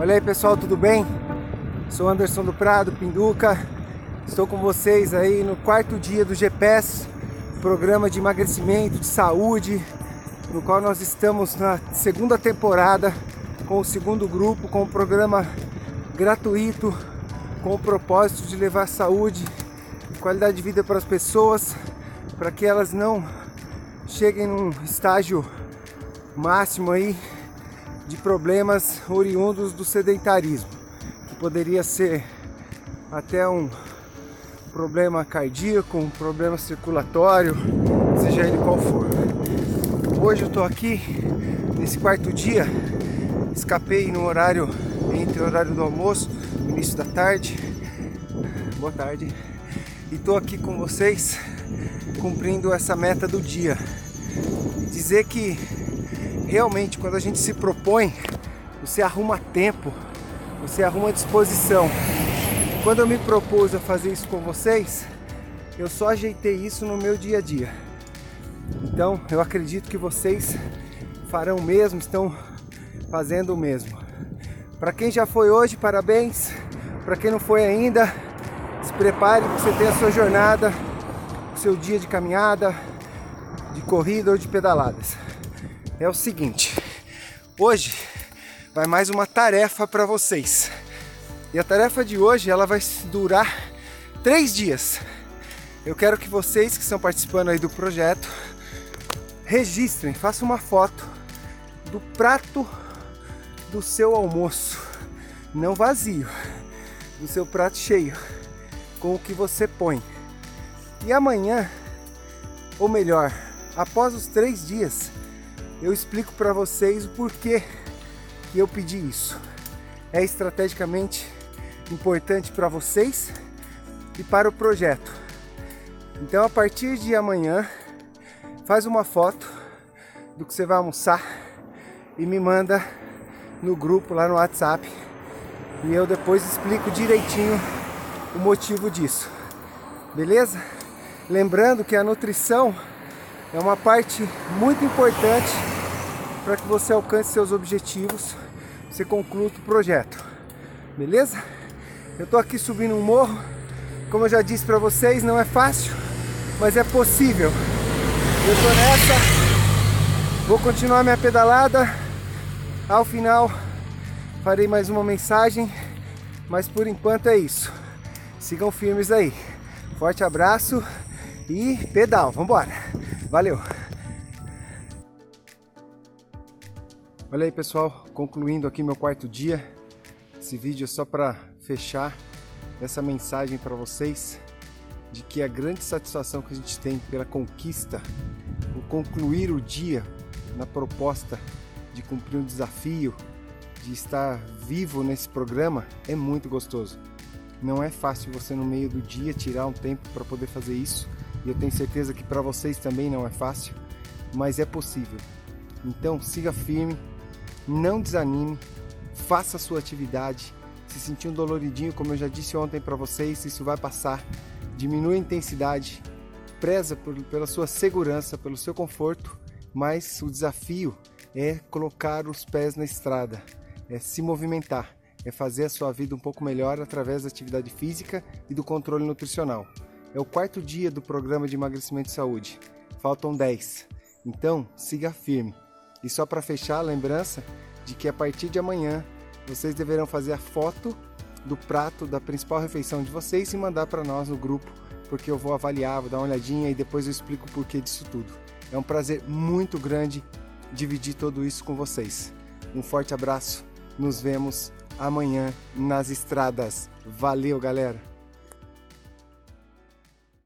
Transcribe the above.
Olha aí pessoal, tudo bem? Sou Anderson do Prado, Pinduca. Estou com vocês aí no quarto dia do GPS, programa de emagrecimento, de saúde, no qual nós estamos na segunda temporada com o segundo grupo, com o programa gratuito, com o propósito de levar saúde e qualidade de vida para as pessoas, para que elas não cheguem num estágio máximo aí de problemas oriundos do sedentarismo, que poderia ser até um problema cardíaco, um problema circulatório, seja ele qual for. Hoje eu estou aqui nesse quarto dia, escapei no horário entre o horário do almoço, início da tarde. Boa tarde. E estou aqui com vocês cumprindo essa meta do dia. Dizer que realmente quando a gente se propõe, você arruma tempo, você arruma disposição. Quando eu me propus a fazer isso com vocês, eu só ajeitei isso no meu dia a dia. Então, eu acredito que vocês farão o mesmo, estão fazendo o mesmo. Para quem já foi hoje, parabéns. Para quem não foi ainda, se prepare para você ter a sua jornada, o seu dia de caminhada, de corrida ou de pedaladas é o seguinte: hoje vai mais uma tarefa para vocês. E a tarefa de hoje ela vai durar três dias. Eu quero que vocês que estão participando aí do projeto registrem, façam uma foto do prato do seu almoço, não vazio, do seu prato cheio, com o que você põe. E amanhã, ou melhor, após os três dias, eu explico para vocês o porquê que eu pedi isso. É estrategicamente importante para vocês e para o projeto. Então, a partir de amanhã, faz uma foto do que você vai almoçar e me manda no grupo lá no WhatsApp e eu depois explico direitinho o motivo disso. Beleza? Lembrando que a nutrição é uma parte muito importante para que você alcance seus objetivos, você conclua o projeto. Beleza? Eu estou aqui subindo um morro, como eu já disse para vocês, não é fácil, mas é possível. Eu estou nessa, vou continuar minha pedalada. Ao final farei mais uma mensagem, mas por enquanto é isso. Sigam firmes aí. Forte abraço e pedal, vambora! Valeu! Olha aí pessoal, concluindo aqui meu quarto dia. Esse vídeo é só para fechar essa mensagem para vocês de que a grande satisfação que a gente tem pela conquista, por concluir o dia na proposta de cumprir um desafio, de estar vivo nesse programa, é muito gostoso. Não é fácil você no meio do dia tirar um tempo para poder fazer isso e eu tenho certeza que para vocês também não é fácil, mas é possível. Então siga firme, não desanime, faça a sua atividade. Se sentir um doloridinho, como eu já disse ontem para vocês, isso vai passar. Diminua a intensidade, preza por, pela sua segurança, pelo seu conforto, mas o desafio é colocar os pés na estrada, é se movimentar, é fazer a sua vida um pouco melhor através da atividade física e do controle nutricional. É o quarto dia do programa de emagrecimento e saúde. Faltam 10. Então, siga firme. E só para fechar a lembrança de que a partir de amanhã vocês deverão fazer a foto do prato da principal refeição de vocês e mandar para nós no grupo, porque eu vou avaliar, vou dar uma olhadinha e depois eu explico o porquê disso tudo. É um prazer muito grande dividir tudo isso com vocês. Um forte abraço. Nos vemos amanhã nas estradas. Valeu, galera!